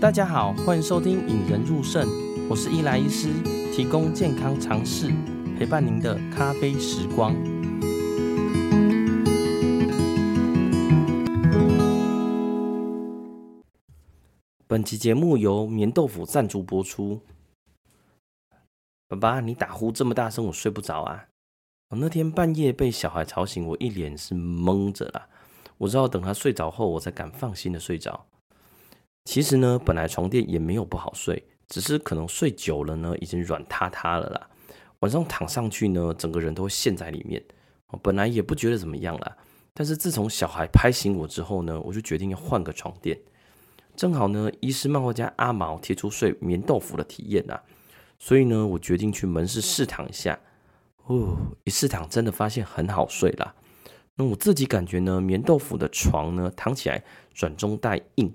大家好，欢迎收听《引人入胜》，我是伊莱医师，提供健康常识，陪伴您的咖啡时光。本期节目由眠豆腐赞助播出。爸爸，你打呼这么大声，我睡不着啊！我那天半夜被小孩吵醒，我一脸是懵着啦。我知道等他睡着后，我才敢放心的睡着。其实呢，本来床垫也没有不好睡，只是可能睡久了呢，已经软塌塌了啦。晚上躺上去呢，整个人都会陷在里面。我本来也不觉得怎么样啦，但是自从小孩拍醒我之后呢，我就决定要换个床垫。正好呢，医师漫画家阿毛贴出睡棉豆腐的体验啊，所以呢，我决定去门市试躺一下。哦，一试躺真的发现很好睡啦。那我自己感觉呢，棉豆腐的床呢，躺起来软中带硬。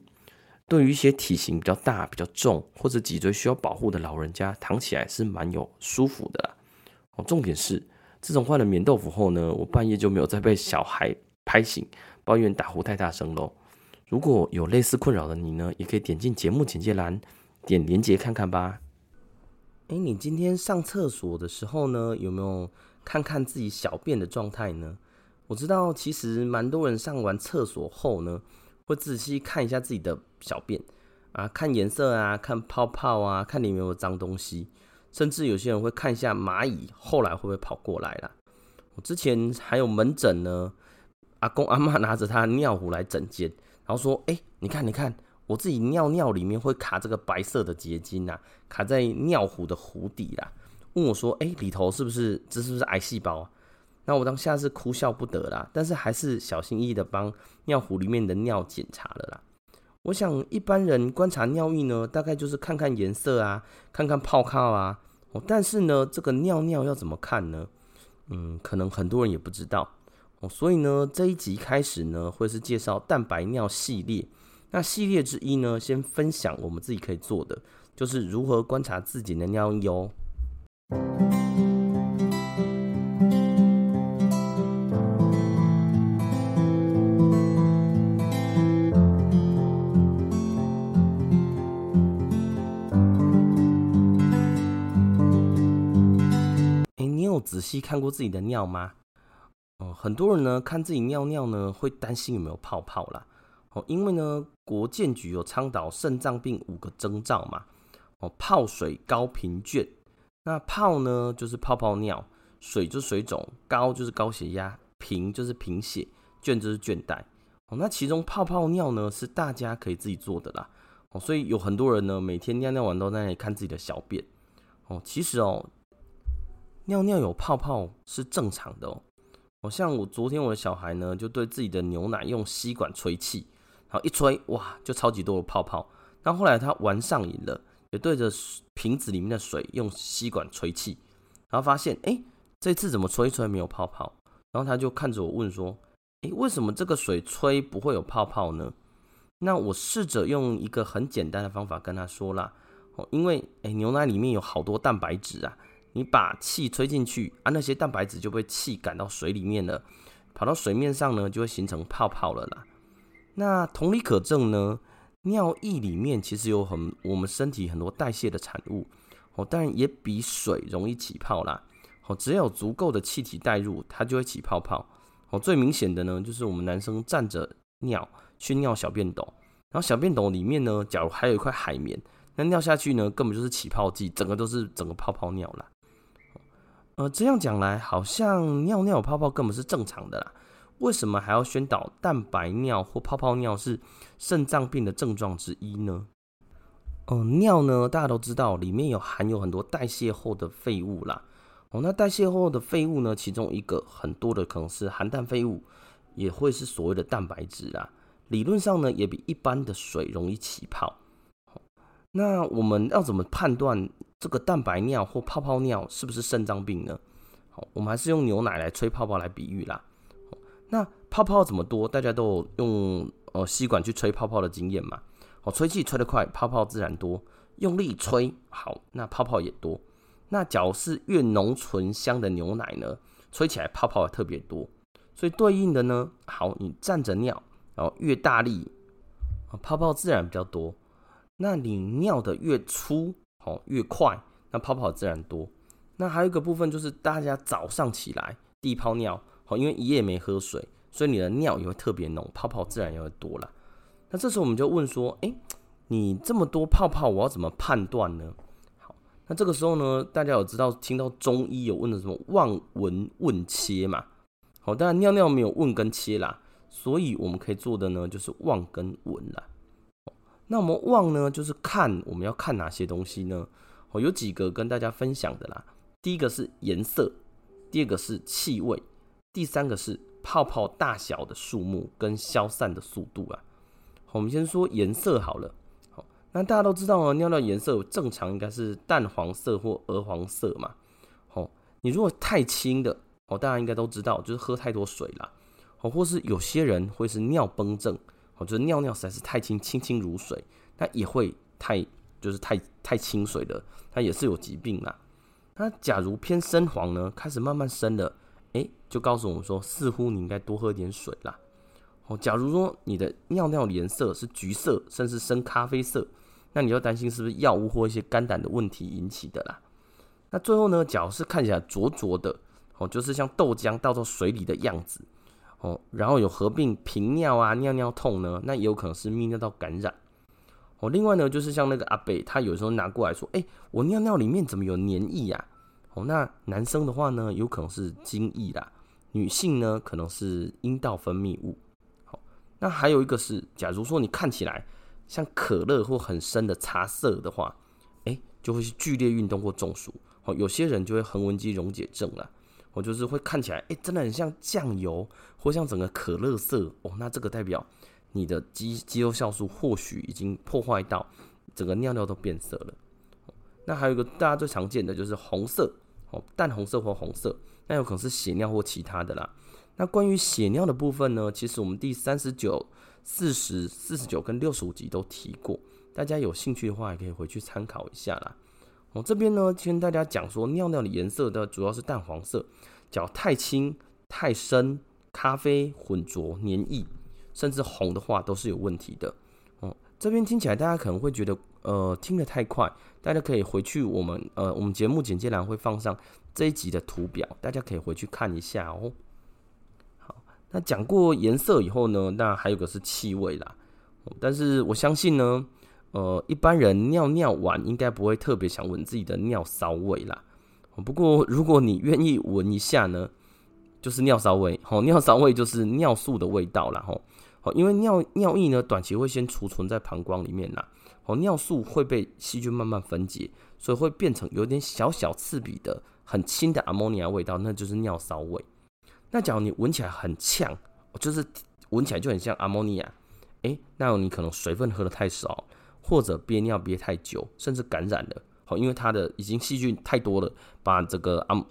对于一些体型比较大、比较重或者脊椎需要保护的老人家，躺起来是蛮有舒服的。哦，重点是自从换了棉豆腐后呢，我半夜就没有再被小孩拍醒，抱怨打呼太大声喽。如果有类似困扰的你呢，也可以点进节目简介栏点连结看看吧。哎，你今天上厕所的时候呢，有没有看看自己小便的状态呢？我知道其实蛮多人上完厕所后呢，会仔细看一下自己的小便啊，看颜色啊，看泡泡啊，看里面有脏东西，甚至有些人会看一下蚂蚁后来会不会跑过来啦。我之前还有门诊呢，阿公阿嬷拿着他尿壶来诊间，然后说：“哎，你看，你看，我自己尿尿里面会卡这个白色的结晶啊，卡在尿壶的壶底啦。”问我说：“哎，里头是不是这是不是癌细胞啊？”那我当下是哭笑不得啦，但是还是小心翼翼的帮尿壶里面的尿检查了啦。我想一般人观察尿液呢，大概就是看看颜色啊，看看泡泡啊。哦，但是呢，这个尿尿要怎么看呢？嗯，可能很多人也不知道哦。所以呢，这一集开始呢，会是介绍蛋白尿系列。那系列之一呢，先分享我们自己可以做的，就是如何观察自己的尿液哦。仔细看过自己的尿吗？哦，很多人呢看自己尿尿呢会担心有没有泡泡啦。哦，因为呢国健局有倡导肾脏病五个征兆嘛。哦，泡水、高贫倦。那泡呢就是泡泡尿，水就是水肿，高就是高血压，贫就是贫血，倦就是倦怠。哦，那其中泡泡尿呢是大家可以自己做的啦。哦，所以有很多人呢每天尿尿完都在那里看自己的小便。哦，其实哦。尿尿有泡泡是正常的哦。好像我昨天我的小孩呢，就对自己的牛奶用吸管吹气，然后一吹，哇，就超级多的泡泡。那后来他玩上瘾了，也对着瓶子里面的水用吸管吹气，然后发现，哎，这次怎么吹一吹没有泡泡？然后他就看着我问说，哎，为什么这个水吹不会有泡泡呢？那我试着用一个很简单的方法跟他说啦，哦，因为哎，牛奶里面有好多蛋白质啊。你把气吹进去啊，那些蛋白质就被气赶到水里面了，跑到水面上呢，就会形成泡泡了啦。那同理可证呢，尿液里面其实有很我们身体很多代谢的产物哦，当然也比水容易起泡啦。哦，只要有足够的气体带入，它就会起泡泡。哦，最明显的呢，就是我们男生站着尿去尿小便斗，然后小便斗里面呢，假如还有一块海绵，那尿下去呢，根本就是起泡剂，整个都是整个泡泡尿啦。呃，这样讲来，好像尿尿泡泡根本是正常的啦。为什么还要宣导蛋白尿或泡泡尿是肾脏病的症状之一呢？呃，尿呢，大家都知道里面有含有很多代谢后的废物啦。哦，那代谢后的废物呢，其中一个很多的可能是含氮废物，也会是所谓的蛋白质啊。理论上呢，也比一般的水容易起泡。那我们要怎么判断这个蛋白尿或泡泡尿是不是肾脏病呢？好，我们还是用牛奶来吹泡泡来比喻啦。那泡泡怎么多？大家都有用呃吸管去吹泡泡的经验嘛？好，吹气吹得快，泡泡自然多；用力吹，好，那泡泡也多。那假如是越浓醇香的牛奶呢，吹起来泡泡也特别多。所以对应的呢，好，你站着尿，然后越大力，泡泡自然比较多。那你尿得越粗，哦，越快，那泡泡自然多。那还有一个部分就是大家早上起来第一泡尿，好，因为一夜没喝水，所以你的尿也会特别浓，泡泡自然也会多了。那这时候我们就问说，哎，你这么多泡泡，我要怎么判断呢？好，那这个时候呢，大家有知道听到中医有问的什么望闻问切嘛？好，当然尿尿没有问跟切啦，所以我们可以做的呢就是望跟闻啦。那我们望呢，就是看我们要看哪些东西呢？哦，有几个跟大家分享的啦。第一个是颜色，第二个是气味，第三个是泡泡大小的数目跟消散的速度啊。我们先说颜色好了。好，那大家都知道哦，尿尿颜色正常应该是淡黄色或鹅黄色嘛。哦，你如果太清的，哦，大家应该都知道，就是喝太多水啦。哦，或是有些人会是尿崩症。我觉得尿尿实在是太清，清清如水，那也会太就是太太清水的，它也是有疾病啦。那假如偏深黄呢，开始慢慢深了，哎，就告诉我们说，似乎你应该多喝点水啦。哦，假如说你的尿尿颜色是橘色，甚至深咖啡色，那你就担心是不是药物或一些肝胆的问题引起的啦。那最后呢，假如是看起来浊浊的，哦，就是像豆浆倒到水里的样子。哦，然后有合并频尿啊、尿尿痛呢，那也有可能是泌尿道感染。哦，另外呢，就是像那个阿北，他有时候拿过来说，哎，我尿尿里面怎么有黏液呀？哦，那男生的话呢，有可能是精液啦；女性呢，可能是阴道分泌物。好，那还有一个是，假如说你看起来像可乐或很深的茶色的话，哎，就会是剧烈运动或中暑。哦，有些人就会横纹肌溶解症了。我就是会看起来，哎，真的很像酱油，或像整个可乐色哦。那这个代表你的肌肌肉酵素或许已经破坏到整个尿尿都变色了。那还有一个大家最常见的就是红色哦，淡红色或红色，那有可能是血尿或其他的啦。那关于血尿的部分呢，其实我们第三十九、四十、四十九跟六十五集都提过，大家有兴趣的话也可以回去参考一下啦。我这边呢，跟大家讲说，尿尿的颜色的主要是淡黄色，只要太清、太深、咖啡混浊、黏液，甚至红的话，都是有问题的。哦，这边听起来大家可能会觉得，呃，听得太快，大家可以回去我们，呃，我们节目简介栏会放上这一集的图表，大家可以回去看一下哦。好，那讲过颜色以后呢，那还有个是气味啦，但是我相信呢。呃，一般人尿尿完应该不会特别想闻自己的尿骚味啦。不过如果你愿意闻一下呢，就是尿骚味。吼，尿骚味就是尿素的味道啦。吼，好，因为尿尿液呢，短期会先储存在膀胱里面啦。好，尿素会被细菌慢慢分解，所以会变成有点小小刺鼻的、很轻的阿摩尼亚味道，那就是尿骚味。那假如你闻起来很呛，就是闻起来就很像阿摩尼亚，诶，那你可能水分喝得太少。或者憋尿憋太久，甚至感染了，好，因为它的已经细菌太多了，把这个阿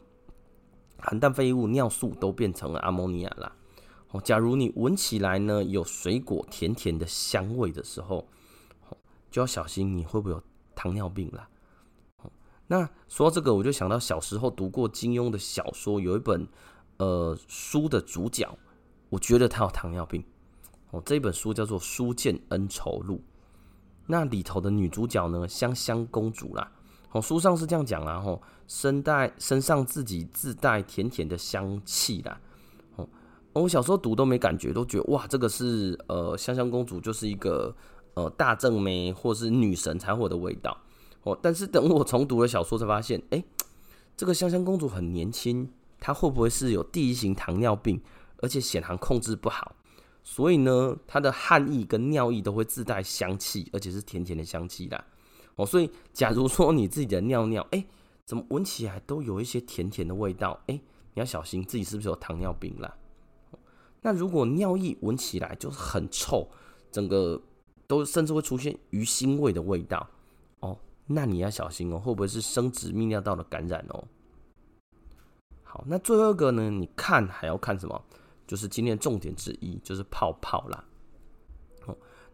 含氮废物尿素都变成了阿摩尼亚啦。哦，假如你闻起来呢有水果甜甜的香味的时候，就要小心你会不会有糖尿病啦。那说到这个，我就想到小时候读过金庸的小说，有一本呃书的主角，我觉得他有糖尿病。哦，这本书叫做《书剑恩仇录》。那里头的女主角呢，香香公主啦，哦，书上是这样讲啦，吼，身带身上自己自带甜甜的香气啦，哦，我小时候读都没感觉，都觉得哇，这个是呃香香公主就是一个呃大正妹或是女神才会有的味道，哦，但是等我重读了小说才发现，哎、这个香香公主很年轻，她会不会是有第一型糖尿病，而且血糖控制不好？所以呢，她的汗液跟尿液都会自带香气，而且是甜甜的香气啦。哦，所以假如说你自己的尿尿，哎，怎么闻起来都有一些甜甜的味道？哎，你要小心自己是不是有糖尿病啦。那如果尿液闻起来就是很臭，整个都甚至会出现鱼腥味的味道，哦，那你要小心哦，会不会是生殖泌尿道的感染哦？好，那最后一个呢？你看还要看什么？就是今天重点之一，就是泡泡啦。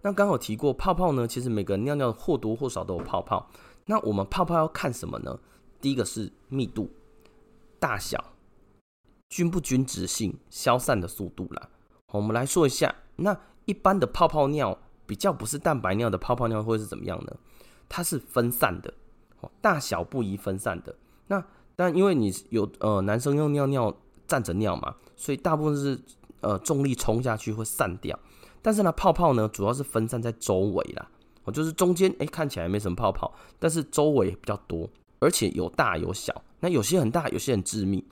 那刚好提过泡泡呢，其实每个人尿尿或多或少都有泡泡。那我们泡泡要看什么呢？第一个是密度、大小、均不均质性、消散的速度啦。我们来说一下，那一般的泡泡尿比较不是蛋白尿的泡泡尿会是怎么样呢？它是分散的，大小不一分散的。那但因为你有呃男生用尿尿站着尿嘛，所以大部分是呃重力冲下去会散掉。但是呢，泡泡呢主要是分散在周围啦，哦，就是中间哎看起来没什么泡泡，但是周围比较多，而且有大有小。那有些很大，有些很致密，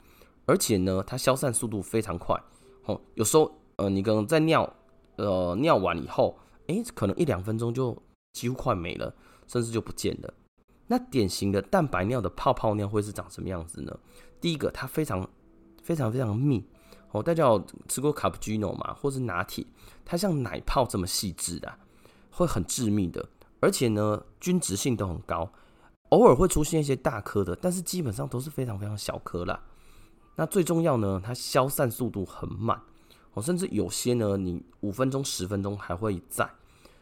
而且呢它消散速度非常快。哦，有时候呃你可能在尿呃尿完以后，哎可能一两分钟就几乎快没了，甚至就不见了。那典型的蛋白尿的泡泡尿会是长什么样子呢？第一个它非常非常非常密。大家有吃过卡布奇诺吗？或是拿铁？它像奶泡这么细致的，会很致密的，而且呢，均质性都很高。偶尔会出现一些大颗的，但是基本上都是非常非常小颗啦。那最重要呢，它消散速度很慢。哦，甚至有些呢，你五分钟、十分钟还会在，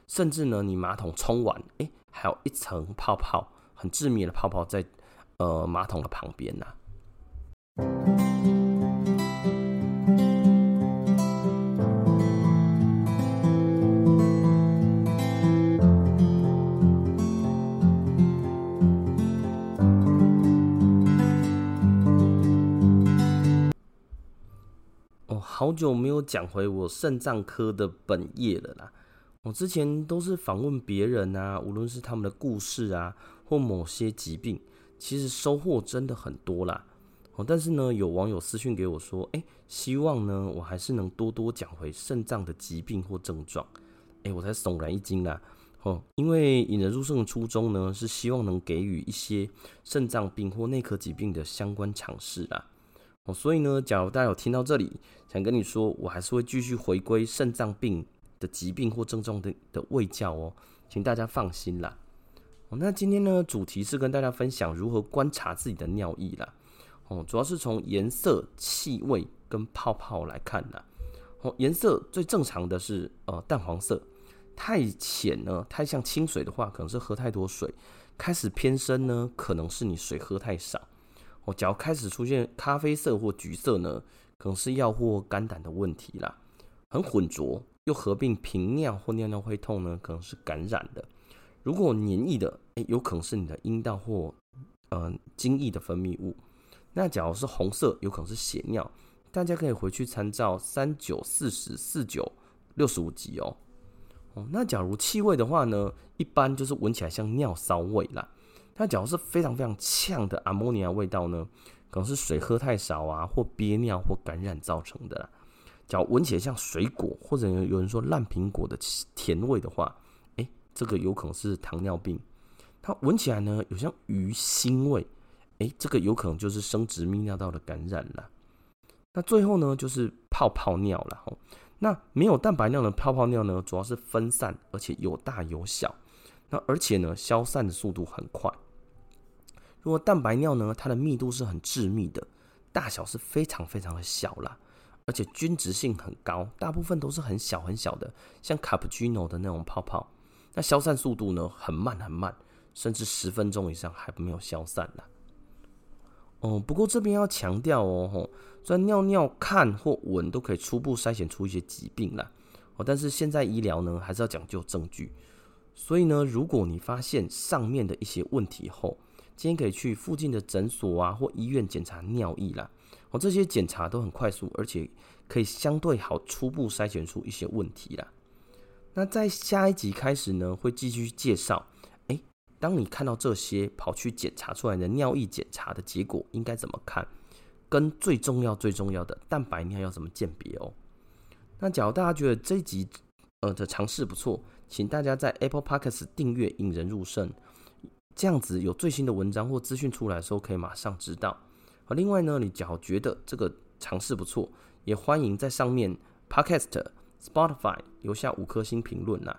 甚至呢，你马桶冲完，哎，还有一层泡泡，很致密的泡泡在呃马桶的旁边呐。好久没有讲回我肾脏科的本业了啦。我之前都是访问别人啊，无论是他们的故事啊，或某些疾病，其实收获真的很多啦。哦，但是呢，有网友私讯给我说，哎，希望呢，我还是能多多讲回肾脏的疾病或症状。哎，我才悚然一惊啦。哦，因为引人入胜的初衷呢，是希望能给予一些肾脏病或内科疾病的相关常识啦。哦，所以呢，假如大家有听到这里，想跟你说，我还是会继续回归肾脏病的疾病或症状的的卫教哦，请大家放心啦。哦，那今天呢，主题是跟大家分享如何观察自己的尿液啦。哦，主要是从颜色、气味跟泡泡来看啦。哦，颜色最正常的是呃淡黄色，太浅呢，太像清水的话，可能是喝太多水；开始偏深呢，可能是你水喝太少。哦，只要开始出现咖啡色或橘色呢，可能是药或肝胆的问题啦。很浑浊又合并频尿或尿尿会痛呢，可能是感染的。如果黏液的，诶，有可能是你的阴道或呃精液的分泌物。那假如是红色，有可能是血尿。大家可以回去参照三九四十四九六十五集哦。哦，那假如气味的话呢，一般就是闻起来像尿骚味啦。它假如是非常非常呛的阿摩尼亚味道呢，可能是水喝太少啊，或憋尿或感染造成的。假如闻起来像水果，或者有人说烂苹果的甜味的话，哎，这个有可能是糖尿病。它闻起来呢，有像鱼腥味，哎，这个有可能就是生殖泌尿道的感染了。那最后呢，就是泡泡尿了。吼，那没有蛋白尿的泡泡尿呢，主要是分散，而且有大有小。那而且呢，消散的速度很快。如果蛋白尿呢，它的密度是很致密的，大小是非常非常的小啦，而且均质性很高，大部分都是很小很小的，像卡布奇诺的那种泡泡。那消散速度呢，很慢很慢，甚至十分钟以上还没有消散啦。哦，不过这边要强调哦，吼，虽然尿尿看或闻都可以初步筛选出一些疾病啦，哦，但是现在医疗呢，还是要讲究证据。所以呢，如果你发现上面的一些问题后，今天可以去附近的诊所啊或医院检查尿液啦。哦，这些检查都很快速，而且可以相对好初步筛选出一些问题啦。那在下一集开始呢，会继续介绍，诶，当你看到这些跑去检查出来的尿液检查的结果应该怎么看，跟最重要最重要的蛋白尿要怎么鉴别哦。那假如大家觉得这一集呃的尝试不错，请大家在 Apple Podcast 订阅《引人入胜》，这样子有最新的文章或资讯出来的时候，可以马上知道。另外呢，你只要觉得这个尝试不错，也欢迎在上面 Podcast、Spotify 留下五颗星评论呐。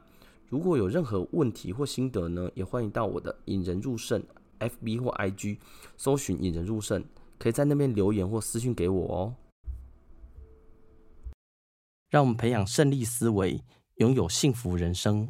如果有任何问题或心得呢，也欢迎到我的《引人入胜》FB 或 IG 搜寻《引人入胜》，可以在那边留言或私讯给我哦。让我们培养胜利思维。拥有幸福人生。